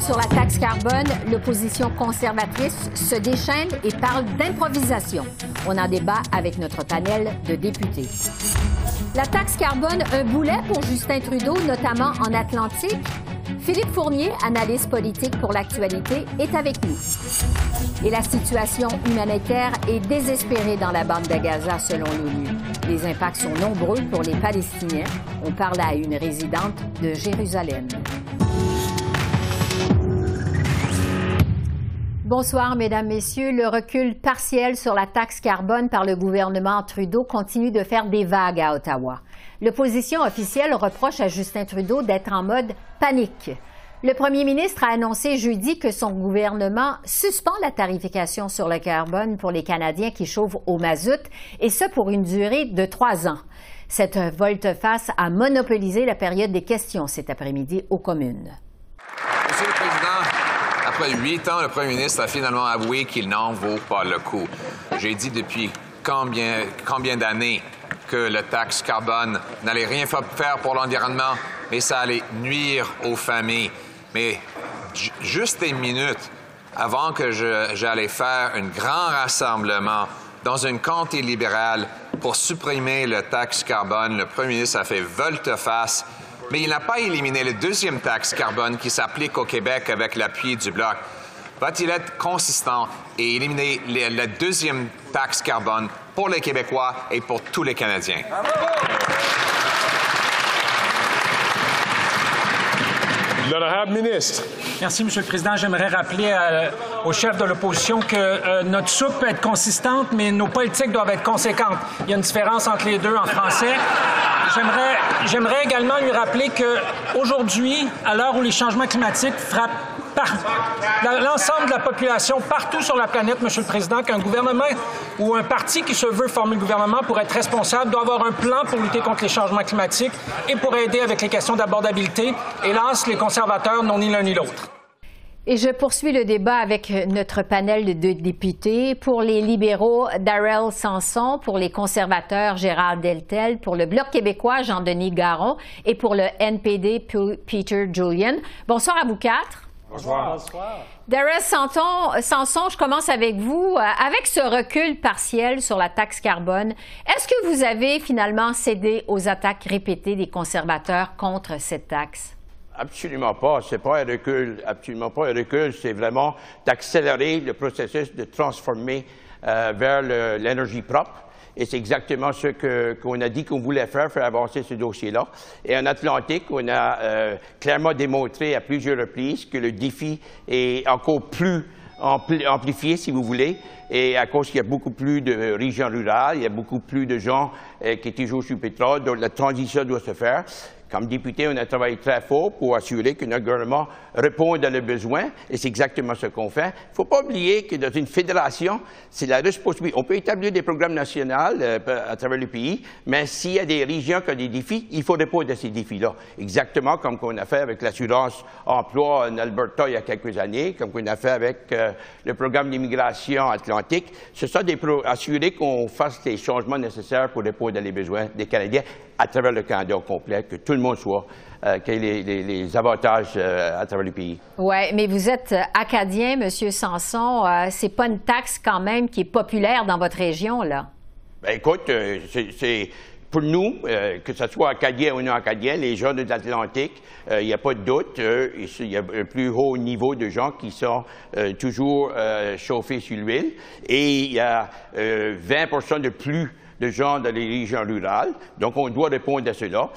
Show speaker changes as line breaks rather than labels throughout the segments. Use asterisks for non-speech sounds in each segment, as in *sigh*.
Sur la taxe carbone, l'opposition conservatrice se déchaîne et parle d'improvisation. On en débat avec notre panel de députés. La taxe carbone, un boulet pour Justin Trudeau, notamment en Atlantique. Philippe Fournier, analyste politique pour l'actualité, est avec nous. Et la situation humanitaire est désespérée dans la bande de Gaza, selon l'ONU. Les impacts sont nombreux pour les Palestiniens. On parle à une résidente de Jérusalem. Bonsoir, Mesdames, Messieurs. Le recul partiel sur la taxe carbone par le gouvernement Trudeau continue de faire des vagues à Ottawa. L'opposition officielle reproche à Justin Trudeau d'être en mode panique. Le premier ministre a annoncé jeudi que son gouvernement suspend la tarification sur le carbone pour les Canadiens qui chauffent au mazout, et ce pour une durée de trois ans. Cette volte-face a monopolisé la période des questions cet après-midi aux communes.
Monsieur le Président, après huit ans, le premier ministre a finalement avoué qu'il n'en vaut pas le coup. J'ai dit depuis combien, combien d'années que la taxe carbone n'allait rien faire pour l'environnement, mais ça allait nuire aux familles. Mais juste une minute avant que j'allais faire un grand rassemblement dans une comté libérale pour supprimer la taxe carbone, le premier ministre a fait volte-face mais il n'a pas éliminé la deuxième taxe carbone qui s'applique au Québec avec l'appui du Bloc. Va-t-il être consistant et éliminer la deuxième taxe carbone pour les Québécois et pour tous les Canadiens?
L'honorable ministre.
Merci, M. le Président. J'aimerais rappeler euh, au chef de l'opposition que euh, notre soupe peut être consistante, mais nos politiques doivent être conséquentes. Il y a une différence entre les deux en français. J'aimerais, également lui rappeler qu'aujourd'hui, à l'heure où les changements climatiques frappent l'ensemble de la population partout sur la planète, Monsieur le Président, qu'un gouvernement ou un parti qui se veut former le gouvernement pour être responsable doit avoir un plan pour lutter contre les changements climatiques et pour aider avec les questions d'abordabilité. Hélas, les conservateurs n'ont ni l'un ni l'autre.
Et je poursuis le débat avec notre panel de députés. Pour les libéraux, Darrell Sanson. Pour les conservateurs, Gérard Deltel. Pour le Bloc québécois, Jean-Denis Garon. Et pour le NPD, Peter Julian. Bonsoir à vous quatre.
Bonsoir. Bonsoir.
Darrell Sanson, je commence avec vous. Euh, avec ce recul partiel sur la taxe carbone, est-ce que vous avez finalement cédé aux attaques répétées des conservateurs contre cette taxe?
Absolument pas. C'est pas un recul, absolument pas un recul. C'est vraiment d'accélérer le processus de transformer euh, vers l'énergie propre. Et c'est exactement ce qu'on a dit qu'on voulait faire, faire avancer ce dossier-là. Et en Atlantique, on a euh, clairement démontré à plusieurs reprises que le défi est encore plus amplifié, si vous voulez, et à cause qu'il y a beaucoup plus de régions rurales, il y a beaucoup plus de gens euh, qui toujours sur le pétrole, donc la transition doit se faire. Comme député, on a travaillé très fort pour assurer que notre gouvernement réponde à leurs besoins, et c'est exactement ce qu'on fait. Il ne faut pas oublier que dans une fédération, c'est la responsabilité. On peut établir des programmes nationaux euh, à travers le pays, mais s'il y a des régions qui ont des défis, il faut répondre à ces défis-là. Exactement comme on a fait avec l'assurance emploi en Alberta il y a quelques années, comme on a fait avec euh, le programme d'immigration atlantique. Ce sont des assurer qu'on fasse les changements nécessaires pour répondre aux besoins des Canadiens à travers le Canada complet, que tout le monde soit, euh, qu'il y ait les, avantages euh, à travers le pays.
Oui, mais vous êtes euh, acadien, M. Sanson. c'est pas une taxe quand même qui est populaire dans votre région, là?
Ben, écoute, c'est pour nous, que ce soit acadien ou non acadien, les gens de l'Atlantique, il n'y a pas de doute, il y a un plus haut niveau de gens qui sont toujours chauffés sur l'huile et il y a 20% de plus de gens dans les régions rurales. Donc, on doit répondre à cela.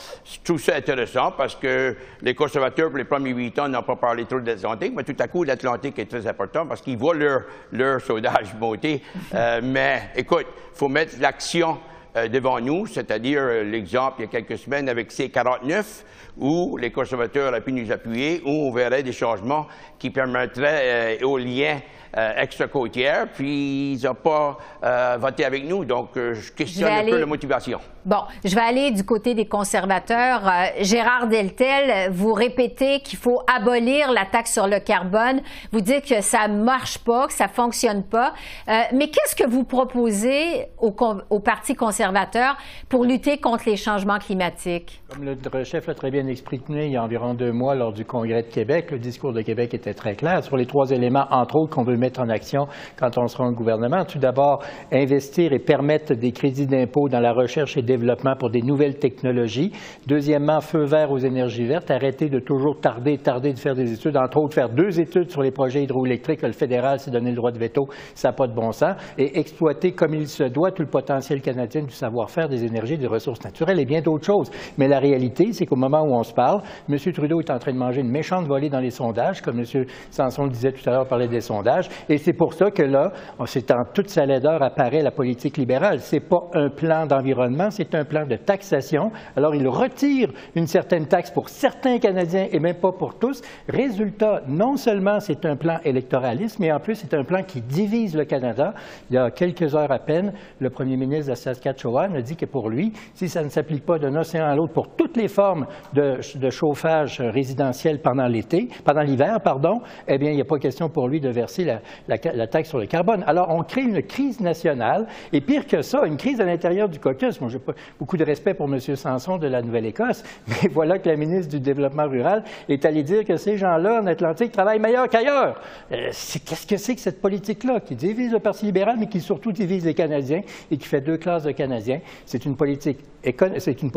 Tout ça intéressant parce que les conservateurs, pour les premiers huit ans, n'ont pas parlé trop de l'Atlantique, mais tout à coup, l'Atlantique est très important parce qu'ils voient leur, leur sondage monter. *laughs* Euh, mais écoute, il faut mettre l'action euh, devant nous, c'est-à-dire euh, l'exemple il y a quelques semaines avec C-49, où les conservateurs auraient pu nous appuyer, où on verrait des changements qui permettraient aux liens euh, extra-côtière, puis ils n'ont pas euh, voté avec nous. Donc, je questionne un peu la motivation.
Bon, je vais aller du côté des conservateurs. Gérard Deltel, vous répétez qu'il faut abolir la taxe sur le carbone. Vous dites que ça ne marche pas, que ça ne fonctionne pas. mais qu'est-ce que vous proposez au, au Parti conservateur pour lutter contre les changements climatiques?
Comme le chef l'a très bien exprimé il y a environ deux mois lors du Congrès de Québec, le discours de Québec était très clair sur les trois éléments, entre autres, qu'on veut mettre en action quand on sera au gouvernement. Tout d'abord, investir et permettre des crédits d'impôt dans la recherche et développement pour des nouvelles technologies. Deuxièmement, feu vert aux énergies vertes, arrêter de toujours tarder, tarder de faire des études, entre autres, faire deux études sur les projets hydroélectriques que le fédéral s'est donné le droit de veto, ça n'a pas de bon sens, et exploiter comme il se doit tout le potentiel canadien du savoir-faire des énergies, des ressources naturelles et bien d'autres choses. Mais réalité, c'est qu'au moment où on se parle, M. Trudeau est en train de manger une méchante volée dans les sondages, comme M. Sanson le disait tout à l'heure, parlait des sondages. Et c'est pour ça que là, c'est en toute sa laideur apparaît la politique libérale. Ce n'est pas un plan d'environnement, c'est un plan de taxation. Alors, il retire une certaine taxe pour certains Canadiens et même pas pour tous. Résultat, non seulement c'est un plan électoraliste, mais en plus, c'est un plan qui divise le Canada. Il y a quelques heures à peine, le premier ministre de la Saskatchewan a dit que pour lui, si ça ne s'applique pas d'un océan à l'autre pour toutes les formes de, chauffage résidentiel pendant l'été, pendant l'hiver, pardon, eh bien, il n'y a pas question pour lui de verser la, taxe sur le carbone. Alors, on crée une crise nationale, et pire que ça, une crise à l'intérieur du caucus. Moi, j'ai beaucoup de respect pour M. Sanson de la Nouvelle-Écosse, *laughs* mais voilà que la ministre du Développement rural est allée dire que ces gens-là, en Atlantique, travaillent meilleur qu'ailleurs. Euh, qu'est-ce que c'est que cette politique-là, qui divise le Parti libéral, mais qui surtout divise les Canadiens et qui fait deux classes de Canadiens? C'est une politique, c'est une,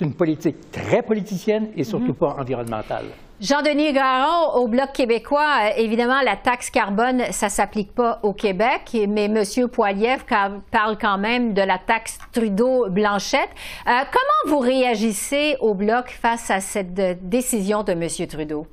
une, politique très politicienne et surtout mm-hmm. pas environnementale.
Jean-Denis Garon, au Bloc québécois, euh, évidemment, la taxe carbone, ça ne s'applique pas au Québec, mais M. Poiliev parle quand même de la taxe Trudeau-Blanchette. Euh, comment vous réagissez au Bloc face à cette euh, décision de M. Trudeau?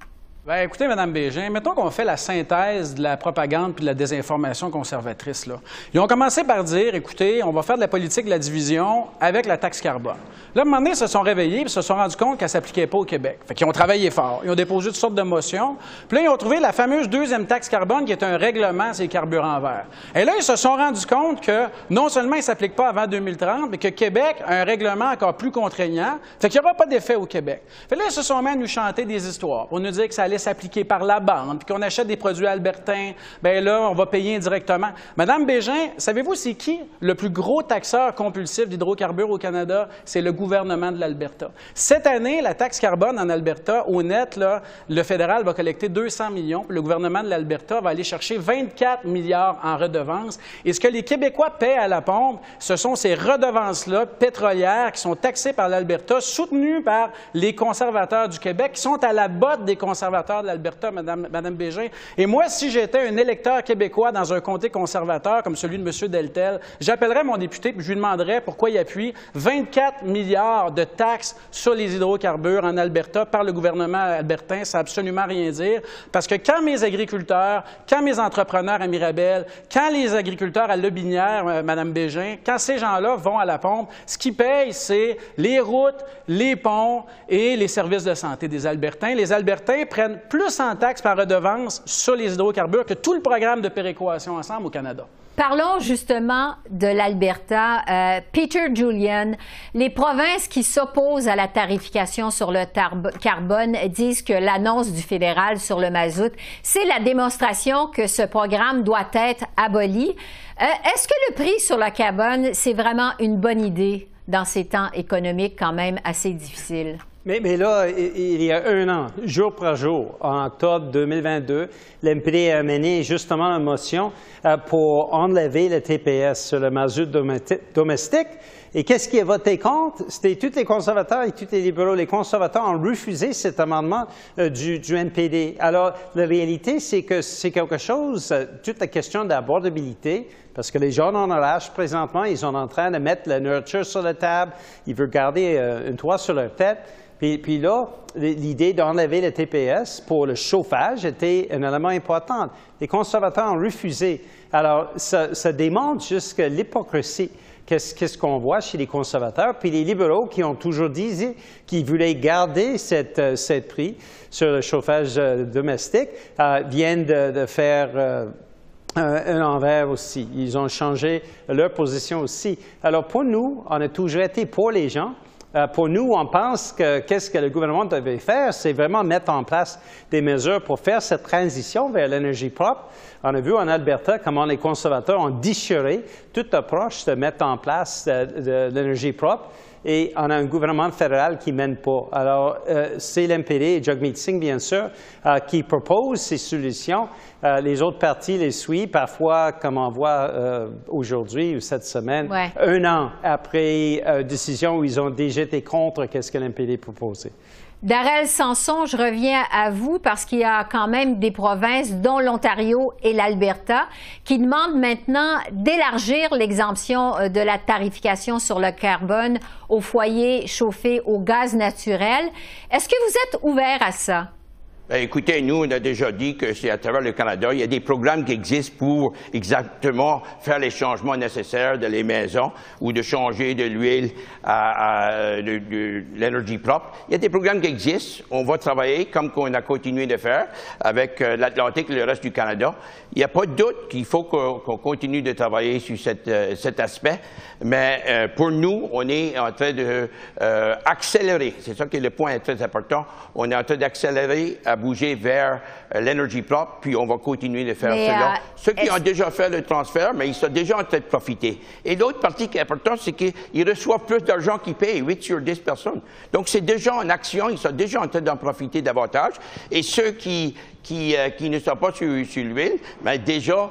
Bien, écoutez, Mme Bégin, mettons qu'on fait la synthèse de la propagande puis de la désinformation conservatrice. Là. Ils ont commencé par dire, écoutez, on va faire de la politique de la division avec la taxe carbone. Là, à un moment donné, ils se sont réveillés et se sont rendus compte qu'elle ne s'appliquait pas au Québec. Fait qu'ils ont travaillé fort. Ils ont déposé toutes sortes de motions. Puis là, ils ont trouvé la fameuse deuxième taxe carbone qui est un règlement sur les carburants verts. Et là, ils se sont rendus compte que non seulement il ne s'applique pas avant 2030, mais que Québec a un règlement encore plus contraignant. Fait qu'il n'y aura pas d'effet au Québec. Fait là, ils se sont mis à nous chanter des histoires pour nous dire que ça allait s'appliquer par la bande, puis qu'on achète des produits albertains, ben là, on va payer indirectement. Madame Bégin, savez-vous c'est qui le plus gros taxeur compulsif d'hydrocarbures au Canada? C'est le gouvernement de l'Alberta. Cette année, la taxe carbone en Alberta, au net, là, le fédéral va collecter 200 millions, le gouvernement de l'Alberta va aller chercher 24 milliards en redevances. Et ce que les Québécois paient à la pompe, ce sont ces redevances-là pétrolières qui sont taxées par l'Alberta, soutenues par les conservateurs du Québec, qui sont à la botte des conservateurs de l'Alberta, Madame Bégin. Et moi, si j'étais un électeur québécois dans un comté conservateur comme celui de M. Deltel, j'appellerais mon député et je lui demanderais pourquoi il appuie 24 milliards de taxes sur les hydrocarbures en Alberta par le gouvernement albertain, ça n'a absolument rien dire. Parce que quand mes agriculteurs, quand mes entrepreneurs à Mirabel, quand les agriculteurs à Lobinière, euh, Mme Bégin, quand ces gens-là vont à la pompe, ce qu'ils payent, c'est les routes, les ponts et les services de santé des Albertains. Les Albertains prennent plus en taxes par redevance sur les hydrocarbures que tout le programme de péréquation ensemble au Canada.
Parlons justement de l'Alberta. Euh, Peter Julian, les provinces qui s'opposent à la tarification sur le carbone disent que l'annonce du fédéral sur le mazout, c'est la démonstration que ce programme doit être aboli. Euh, est-ce que le prix sur le carbone, c'est vraiment une bonne idée dans ces temps économiques quand même assez difficiles?
Mais, mais, là, il y a un an, jour par jour, en octobre 2022, l'MPD a mené justement une motion euh, pour enlever le TPS sur le mazout domestique. Et qu'est-ce qui a voté contre? C'était tous les conservateurs et tous les libéraux. Les conservateurs ont refusé cet amendement euh, du, du, NPD. Alors, la réalité, c'est que c'est quelque chose, toute la question d'abordabilité, parce que les gens en relâche présentement, ils sont en train de mettre la nurture sur la table, ils veulent garder un toit sur leur tête. Puis, là, l'idée d'enlever le TPS pour le chauffage était un élément important. Les conservateurs ont refusé. Alors, ça, démontre juste l'hypocrisie. Qu'est-ce qu'on voit chez les conservateurs? Puis les libéraux qui ont toujours dit qu'ils voulaient garder cette, euh, prix sur le chauffage euh, domestique euh, viennent de, faire un envers aussi. Ils ont changé leur position aussi. Alors pour nous, on a toujours été pour les gens. Euh, pour nous, on pense que qu'est-ce que le gouvernement devait faire, c'est vraiment mettre en place des mesures pour faire cette transition vers l'énergie propre. On a vu en Alberta comment les conservateurs ont déchiré toute approche de mettre en place de l'énergie propre et on a un gouvernement fédéral qui ne mène pas. Alors, euh, c'est l'MPD et Jagmeet Singh, bien sûr, euh, qui proposent ces solutions. Euh, les autres partis les suivent, parfois, comme on voit aujourd'hui ou cette semaine, un an après une décision où ils ont déjà été contre ce que l'MPD proposait.
Darrell Sanson, je reviens à vous parce qu'il y a quand même des provinces, dont l'Ontario et l'Alberta, qui demandent maintenant d'élargir l'exemption euh, de la tarification sur le carbone aux foyers chauffés au gaz naturel. Est-ce que vous êtes ouvert à ça?
Ben, écoutez, nous, on a déjà dit que c'est à travers le Canada, il y a des programmes qui existent pour exactement faire les changements nécessaires de les maisons ou de changer de l'huile à, de, l'énergie propre. Il y a des programmes qui existent. On va travailler comme qu'on a continué de faire avec euh, l'Atlantique et le reste du Canada. Il n'y a pas de doute qu'il faut qu'on continue de travailler sur euh, cet aspect. Mais euh, pour nous, on est en train de accélérer. C'est ça qui est le point très important. On est en train d'accélérer à bouger vers euh, l'énergie propre, puis on va continuer de faire cela. Euh, Ceux qui ont déjà fait le transfert, mais ils sont déjà en train de profiter. Et l'autre partie qui est importante, c'est qu'ils reçoivent plus d'argent qu'ils payent, 8 sur 10 personnes. Donc, c'est déjà en action, ils sont déjà en train d'en profiter davantage. Et ceux qui, qui, euh, qui ne sont pas sur, sur l'huile, mais déjà,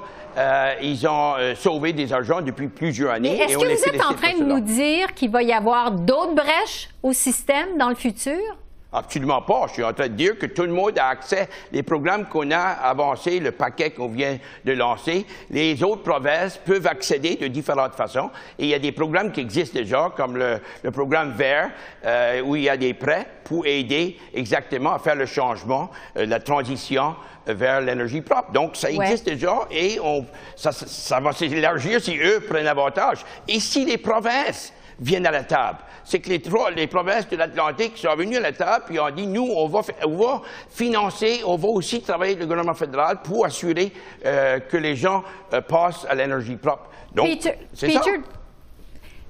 ils ont sauvé des argents depuis plusieurs années.
Est-ce que vous êtes en train de nous dire qu'il va y avoir d'autres brèches au système dans le futur?
Absolument pas. Je suis en train de dire que tout le monde a accès aux programmes qu'on a avancés, le paquet qu'on vient de lancer. Les autres provinces peuvent accéder de différentes façons. Et il y a des programmes qui existent déjà, comme le, programme Vert, euh, où il y a des prêts pour aider exactement à faire le changement, euh, la transition vers l'énergie propre. Donc, ça existe déjà et on, ça, ça va s'élargir si eux prennent avantage. Et si les provinces viennent à la table. C'est que les, trois, les provinces de l'Atlantique sont venues à la table et ont dit, nous, on va, on va financer, on va aussi travailler avec le gouvernement fédéral pour assurer euh, que les gens euh, passent à l'énergie propre. Donc, c'est ça.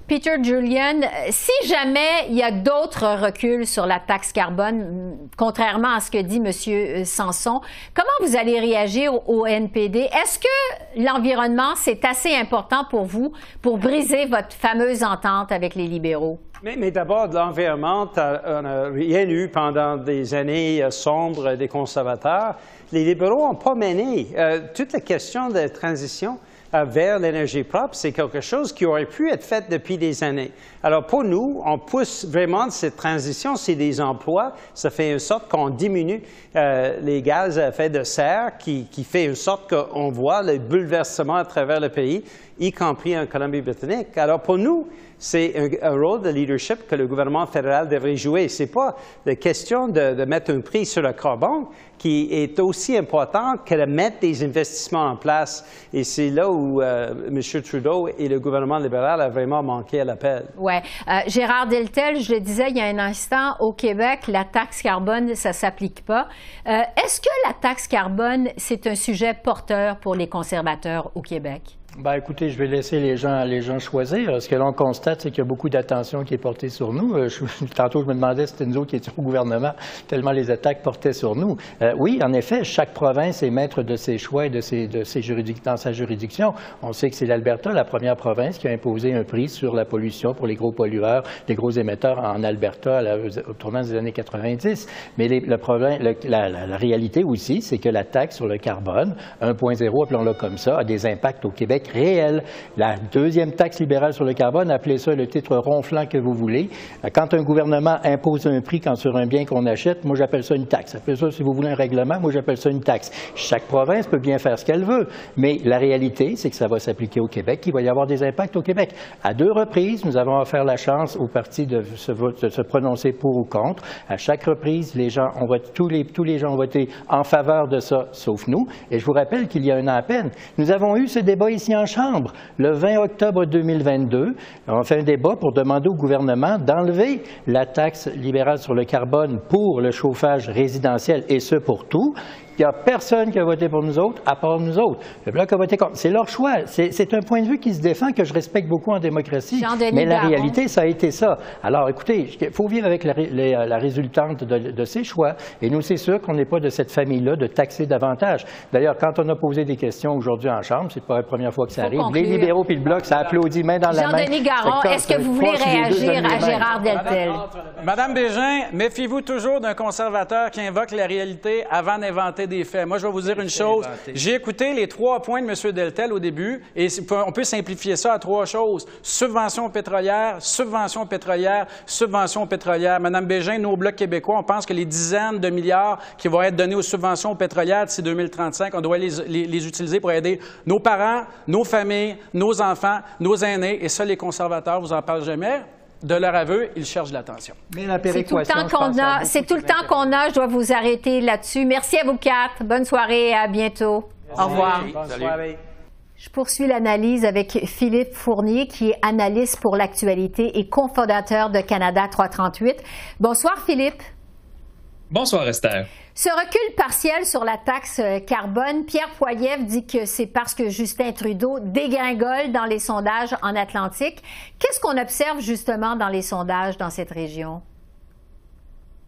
Peter Julian, si jamais il y a d'autres reculs sur la taxe carbone, contrairement à ce que dit M. Sanson, comment vous allez réagir au NPD? Est-ce que l'environnement, c'est assez important pour vous pour briser votre fameuse entente avec les libéraux?
Mais, d'abord, l'environnement, on n'a rien eu pendant des années euh, sombres des conservateurs. Les libéraux n'ont pas mené euh, toute la question de transition vers l'énergie propre, c'est quelque chose qui aurait pu être fait depuis des années. Alors pour nous, on pousse vraiment cette transition, c'est des emplois, ça fait en sorte qu'on diminue euh, les gaz à effet de serre, qui, qui fait en sorte qu'on voit le bouleversement à travers le pays, y compris en Colombie-Britannique. Alors pour nous, c'est un, rôle de leadership que le gouvernement fédéral devrait jouer. Ce n'est pas la question de, mettre un prix sur le carbone qui est aussi important que de mettre des investissements en place. Et c'est là où euh, M. Trudeau et le gouvernement libéral ont vraiment manqué à l'appel.
Oui. Euh, Gérard Deltel, je le disais il y a un instant, au Québec, la taxe carbone, ça ne s'applique pas. Euh, est-ce que la taxe carbone, c'est un sujet porteur pour les conservateurs au Québec?
Ben, écoutez, je vais laisser les gens, les gens choisir. Ce que l'on constate, c'est qu'il y a beaucoup d'attention qui est portée sur nous. Euh, *laughs* tantôt, je me demandais si c'était nous qui étions au gouvernement, tellement les attaques portaient sur nous. Euh, oui, en effet, chaque province est maître de ses choix et de ses, de ses dans sa juridiction. On sait que c'est l'Alberta, la première province, qui a imposé un prix sur la pollution pour les gros pollueurs, les gros émetteurs en Alberta au tournant des années 90. Mais le problème, la, la réalité aussi, c'est que la taxe sur le carbone, 1.0, appelons-le comme ça, a des impacts au Québec réel. La deuxième taxe libérale sur le carbone, appelez ça le titre ronflant que vous voulez. Quand un gouvernement impose un prix quand sur un bien qu'on achète, moi j'appelle ça une taxe. Appelez ça, si vous voulez, un règlement, moi j'appelle ça une taxe. Chaque province peut bien faire ce qu'elle veut, mais la réalité, c'est que ça va s'appliquer au Québec, qu'il va y avoir des impacts au Québec. À deux reprises, nous avons offert la chance aux partis de se, de se prononcer pour ou contre. À chaque reprise, les gens ont voté, tous, les, tous les gens ont voté en faveur de ça, sauf nous. Et je vous rappelle qu'il y a un an à peine, nous avons eu ce débat ici en Chambre. Le 20 octobre 2022, on fait un débat pour demander au gouvernement d'enlever la taxe libérale sur le carbone pour le chauffage résidentiel, et ce pour tout. Il n'y a personne qui a voté pour nous autres, à part nous autres. Le Bloc a voté contre. C'est leur choix. C'est un point de vue qui se défend, que je respecte beaucoup en démocratie. Mais la réalité, ça a été ça. Alors, écoutez, il faut vivre avec la, la résultante de, de, ces choix. Et nous, c'est sûr qu'on n'est pas de cette famille-là de taxer davantage. D'ailleurs, quand on a posé des questions aujourd'hui en Chambre, c'est pas la première fois que ça arrive. Les libéraux puis le Bloc, ça applaudit main dans la main.
Jean-Denis Garon, est-ce que vous voulez réagir à Gérard Deltel?
Madame Bégin, méfiez-vous toujours d'un conservateur qui invoque la réalité avant d'inventer des faits. Moi, je vais vous dire une chose. J'ai écouté les trois points de M. Deltel au début et on peut simplifier ça à trois choses. Subvention pétrolière, subvention pétrolière, subvention pétrolière. Madame Bégin, nos blocs québécois, on pense que les dizaines de milliards qui vont être donnés aux subventions pétrolières d'ici 2035, on doit les, les utiliser pour aider nos parents, nos familles, nos enfants, nos aînés. Et ça, les conservateurs, vous en parlent jamais de leur aveu, ils cherchent l'attention.
Mais la C'est tout le temps qu'on a. C'est tout le temps qu'on a. Je dois vous arrêter là-dessus. Merci à vous quatre. Bonne soirée et à bientôt. Au revoir. Je poursuis l'analyse avec Philippe Fournier, qui est analyste pour l'actualité et cofondateur de Canada 338. Bonsoir, Philippe.
Bonsoir, Esther.
Ce recul partiel sur la taxe euh, carbone, Pierre Poilievre dit que c'est parce que Justin Trudeau dégringole dans les sondages en Atlantique. Qu'est-ce qu'on observe justement dans les sondages dans cette région?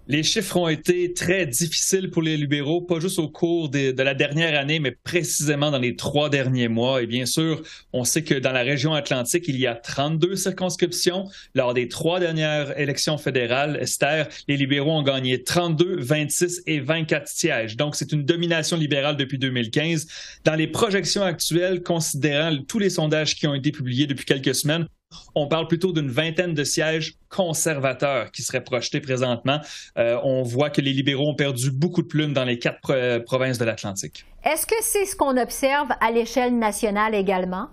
Les chiffres ont été très difficiles pour les libéraux, pas juste au cours de, la dernière année, mais précisément dans les trois derniers mois. Et bien sûr, on sait que dans la région atlantique, il y a 32 circonscriptions. Lors des trois dernières élections fédérales, Esther, les libéraux ont gagné 32, 26 et 24 sièges. Donc, c'est une domination libérale depuis 2015. Dans les projections actuelles, considérant tous les sondages qui ont été publiés depuis quelques semaines, on parle plutôt d'une vingtaine de sièges conservateurs qui seraient projetés présentement. Euh, on voit que les libéraux ont perdu beaucoup de plumes dans les quatre provinces de l'Atlantique.
Est-ce que c'est ce qu'on observe à l'échelle nationale également?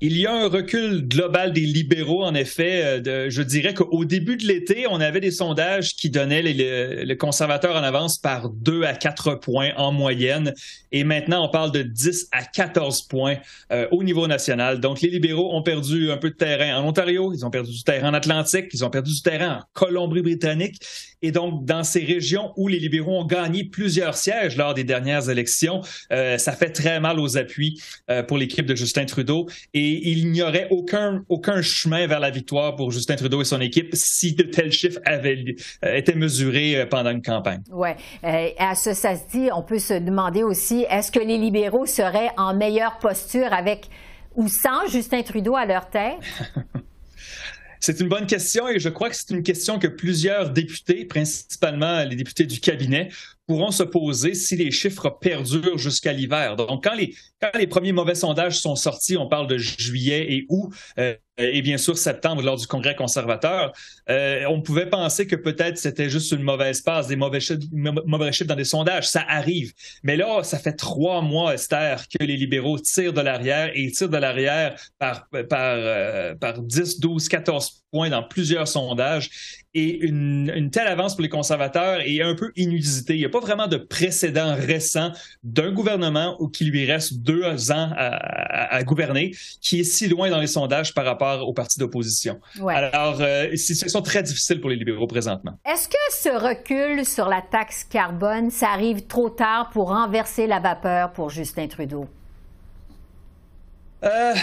Il y a un recul global des libéraux, en effet. Euh, je dirais qu'au début de l'été, on avait des sondages qui donnaient les, conservateurs en avance par 2 à 4 points en moyenne. Et maintenant, on parle de 10 à 14 points euh, au niveau national. Donc, les libéraux ont perdu un peu de terrain en Ontario, ils ont perdu du terrain en Atlantique, ils ont perdu du terrain en Colombie-Britannique. Et donc, dans ces régions où les libéraux ont gagné plusieurs sièges lors des dernières élections, euh, ça fait très mal aux appuis pour l'équipe de Justin Trudeau. Et il n'y aurait aucun, aucun chemin vers la victoire pour Justin Trudeau et son équipe si de tels chiffres avaient euh, été mesurés euh, pendant une campagne.
Oui. Euh, à ce, ça se dit, on peut se demander aussi, est-ce que les libéraux seraient en meilleure posture avec ou sans Justin Trudeau à leur tête? *laughs*
C'est une bonne question et je crois que c'est une question que plusieurs députés, principalement les députés du cabinet, pourront se poser si les chiffres perdurent jusqu'à l'hiver. Donc, quand les, premiers mauvais sondages sont sortis, on parle de juillet et août, euh, et bien sûr septembre lors du congrès conservateur, euh, on pouvait penser que peut-être c'était juste une mauvaise passe, des mauvais chiffres, dans des sondages. Ça arrive. Mais là, ça fait trois mois, Esther, que les libéraux tirent de l'arrière et tirent de l'arrière par, par, euh, par 10, 12, 14 points dans plusieurs sondages. Et une, telle avance pour les conservateurs est un peu inusitée. Il n'y a pas vraiment de précédent récent d'un gouvernement où qui lui reste deux ans à, gouverner qui est si loin dans les sondages par rapport aux partis d'opposition. Alors, euh, c'est une situation très difficile pour les libéraux présentement.
Est-ce que ce recul sur la taxe carbone, ça arrive trop tard pour renverser la vapeur pour Justin Trudeau?
Euh,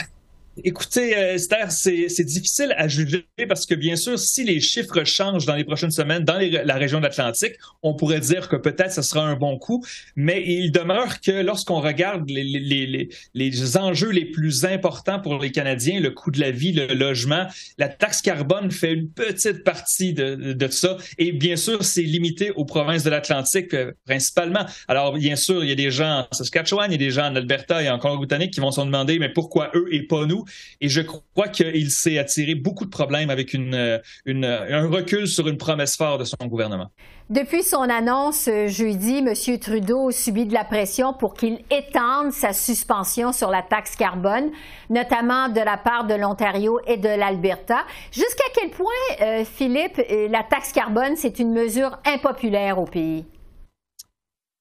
Écoutez, euh, Esther, c'est difficile à juger parce que bien sûr, si les chiffres changent dans les prochaines semaines dans la région de l'Atlantique, on pourrait dire que peut-être ce sera un bon coup, mais il demeure que lorsqu'on regarde les, enjeux les plus importants pour les Canadiens, le coût de la vie, le logement, la taxe carbone fait une petite partie de, de ça et bien sûr, c'est limité aux provinces de l'Atlantique euh, principalement. Alors, bien sûr, il y a des gens en Saskatchewan, il y a des gens en Alberta et en Colombie-Britannique qui vont se demander, mais pourquoi eux et pas nous? Et je crois qu'il s'est attiré beaucoup de problèmes avec une, un recul sur une promesse forte de son gouvernement.
Depuis son annonce euh, jeudi, M. Trudeau subit de la pression pour qu'il étende sa suspension sur la taxe carbone, notamment de la part de l'Ontario et de l'Alberta. Jusqu'à quel point, euh, Philippe, euh, la taxe carbone, c'est une mesure impopulaire au pays?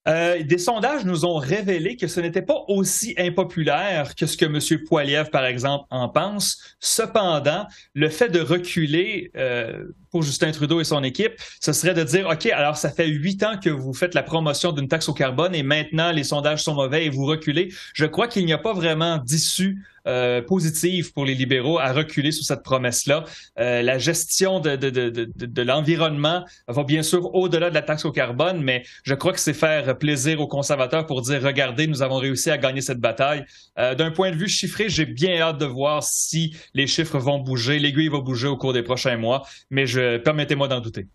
Euh, des sondages nous ont révélé que ce n'était pas aussi impopulaire que ce que M. Poiliev, par exemple, en pense. Cependant, le fait de reculer euh, pour Justin Trudeau et son équipe, ce serait de dire, OK, alors ça fait huit ans que vous faites la promotion d'une taxe au carbone et maintenant les sondages sont mauvais et vous reculez. Je crois qu'il n'y a pas vraiment d'issue euh, positive pour les libéraux à reculer sous cette promesse-là. Euh, la gestion de, de, de, de l'environnement va bien sûr au-delà de la taxe au carbone, mais je crois que c'est faire plaisir aux conservateurs pour dire, regardez, nous avons réussi à gagner cette bataille. Euh, D'un point de vue chiffré, j'ai bien hâte de voir si les chiffres vont bouger, l'aiguille va bouger au cours des prochains mois, mais je permettez-moi d'en douter.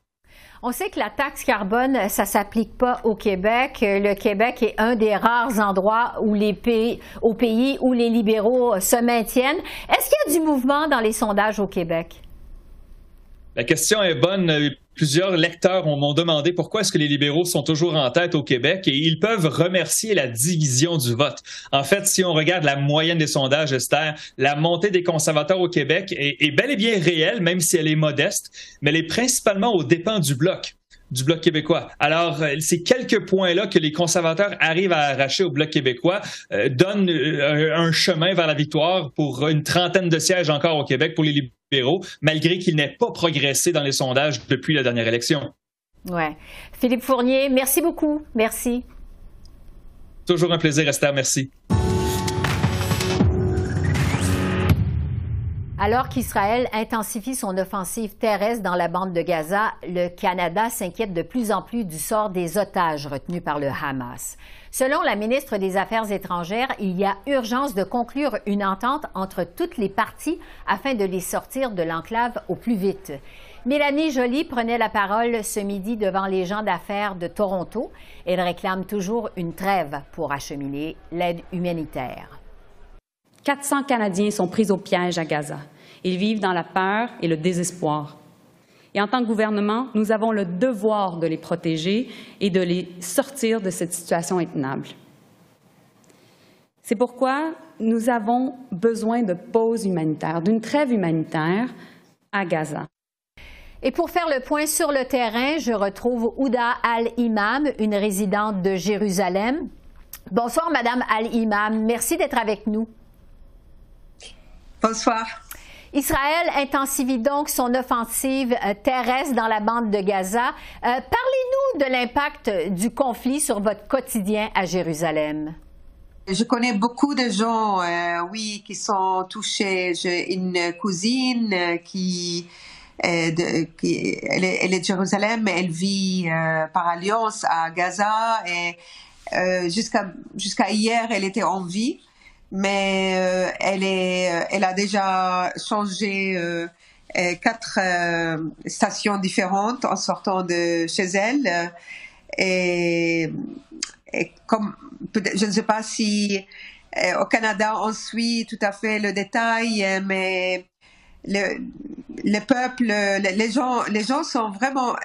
On sait que la taxe carbone, ça s'applique pas au Québec. Le Québec est un des rares endroits où les pays, au pays où les libéraux se maintiennent. Est-ce qu'il y a du mouvement dans les sondages au Québec?
La question est bonne. Plusieurs lecteurs m'ont demandé pourquoi est-ce que les libéraux sont toujours en tête au Québec et ils peuvent remercier la division du vote. En fait, si on regarde la moyenne des sondages, Esther, la montée des conservateurs au Québec est, bel et bien réelle, même si elle est modeste, mais elle est principalement aux dépens du bloc du Bloc québécois. Alors, euh, ces quelques points-là que les conservateurs arrivent à arracher au Bloc québécois euh, donnent euh, un chemin vers la victoire pour une trentaine de sièges encore au Québec pour les libéraux, malgré qu'ils n'aient pas progressé dans les sondages depuis la dernière élection.
Ouais. Philippe Fournier, merci beaucoup. Merci.
Toujours un plaisir, Esther. Merci.
Alors qu'Israël intensifie son offensive terrestre dans la bande de Gaza, le Canada s'inquiète de plus en plus du sort des otages retenus par le Hamas. Selon la ministre des Affaires étrangères, il y a urgence de conclure une entente entre toutes les parties afin de les sortir de l'enclave au plus vite. Mélanie Joly prenait la parole ce midi devant les gens d'affaires de Toronto. Elle réclame toujours une trêve pour acheminer l'aide humanitaire.
400 Canadiens sont pris au piège à Gaza. Ils vivent dans la peur et le désespoir. Et en tant que gouvernement, nous avons le devoir de les protéger et de les sortir de cette situation intenable. C'est pourquoi nous avons besoin de pauses humanitaires, d'une trêve humanitaire à Gaza.
Et pour faire le point sur le terrain, je retrouve Ouda Al-Imam, une résidente de Jérusalem. Bonsoir, Madame Al-Imam. Merci d'être avec nous.
Bonsoir.
Israël intensifie donc son offensive euh, terrestre dans la bande de Gaza. Euh, parlez-nous de l'impact du conflit sur votre quotidien à Jérusalem.
Je connais beaucoup de gens, euh, oui, qui sont touchés. J'ai une cousine qui, de, qui elle, est, elle, est, de Jérusalem, elle vit par alliance à Gaza et jusqu'à jusqu'à hier, elle était en vie mais euh, elle est, euh, elle a déjà changé euh, quatre stations différentes en sortant de chez elle. Et, et comme je ne sais pas si au Canada on suit tout à fait le détail, mais le, le peuple, les gens, les gens sont vraiment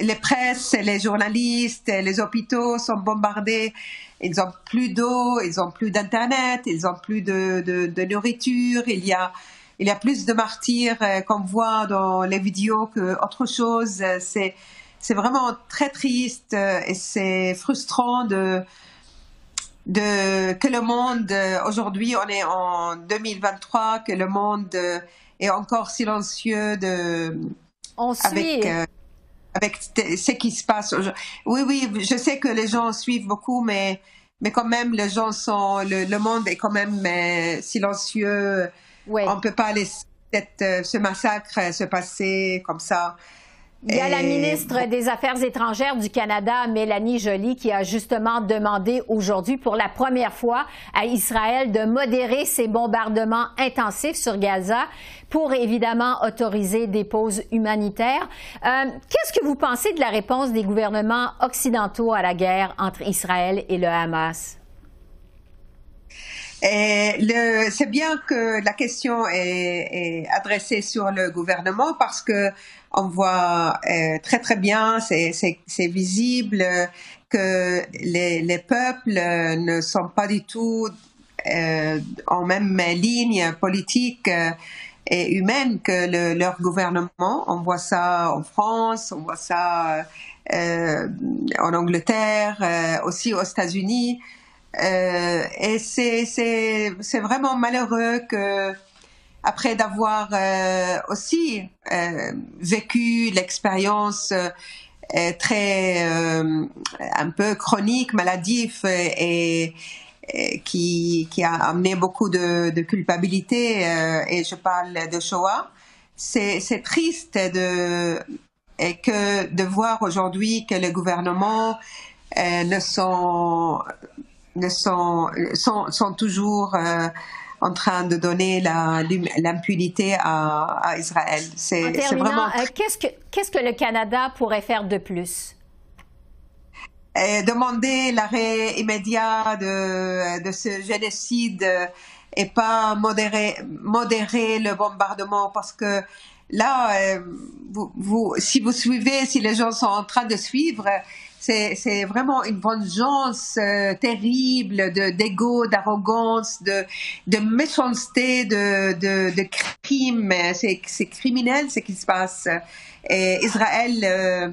les presses, les journalistes, les hôpitaux sont bombardés ils ont plus d'eau, ils ont plus d'internet, ils ont plus de, de, de, nourriture. Il y a il y a plus de martyrs euh, qu'on voit dans les vidéos que autre chose. C'est c'est vraiment très triste euh, et c'est frustrant de de que le monde euh, aujourd'hui on est en 2023 que le monde est encore silencieux de
on suit.
avec avec ce qui se passe. Oui, oui, je sais que les gens suivent beaucoup, mais, mais quand même, les gens sont, le, monde est quand même euh, silencieux. On ne peut pas laisser euh, ce massacre se passer comme ça.
Il y a la ministre des Affaires étrangères du Canada, Mélanie Joly, qui a justement demandé aujourd'hui pour la première fois à Israël de modérer ses bombardements intensifs sur Gaza pour évidemment autoriser des pauses humanitaires. Euh, Qu'est-ce que vous pensez de la réponse des gouvernements occidentaux à la guerre entre Israël et le Hamas?
C'est bien que la question est, est, adressée sur le gouvernement parce que on voit euh, très très bien, c'est visible que les, les, peuples ne sont pas du tout euh, en même ligne politique. et humaine que leur gouvernement. On voit ça en France, on voit ça euh, en Angleterre, euh, aussi aux États-Unis. Euh, et c'est vraiment malheureux que après d'avoir aussi vécu l'expérience très un peu chronique, maladif et, qui, qui, a amené beaucoup de, culpabilité, et je parle de Shoah, c'est triste de, et que de voir aujourd'hui que les gouvernements euh, ne sont, ne sont, sont toujours euh, en train de donner l'impunité à, à, Israël.
C'est vraiment. Euh, qu'est-ce que qu'est-ce que le Canada pourrait faire de plus?
demander l'arrêt immédiat de, de ce génocide et pas modérer, modérer le bombardement parce que là, euh, vous, si vous suivez, si les gens sont en train de suivre, c'est vraiment une vengeance euh, terrible de d'ego, d'arrogance, de, méchanceté, de, de, crime. C'est criminel ce qui se passe. Et Israël euh,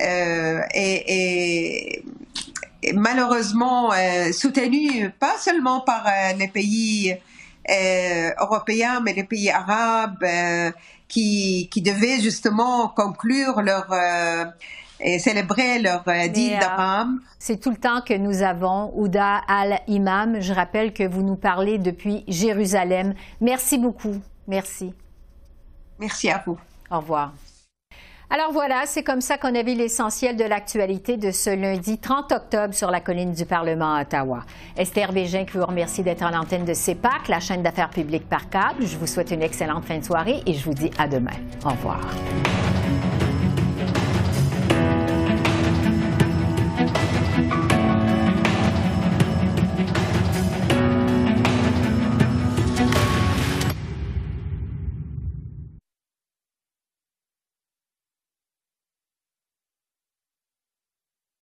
euh est, malheureusement soutenu pas seulement par les pays européens, mais les pays arabes qui, devaient justement conclure leur et célébrer leur euh, deal d'Abraham.
C'est tout le temps que nous avons. Ouda Al-Imam, je rappelle que vous nous parlez depuis Jérusalem. Merci beaucoup. Merci.
Merci à vous.
Au revoir. Alors voilà, c'est comme ça qu'on a vu l'essentiel de l'actualité de ce lundi 30 octobre sur la colline du Parlement à Ottawa. Esther Bégin qui vous remercie d'être en antenne de CEPAC, la chaîne d'affaires publiques par câble. Je vous souhaite une excellente fin de soirée et je vous dis à demain. Au revoir.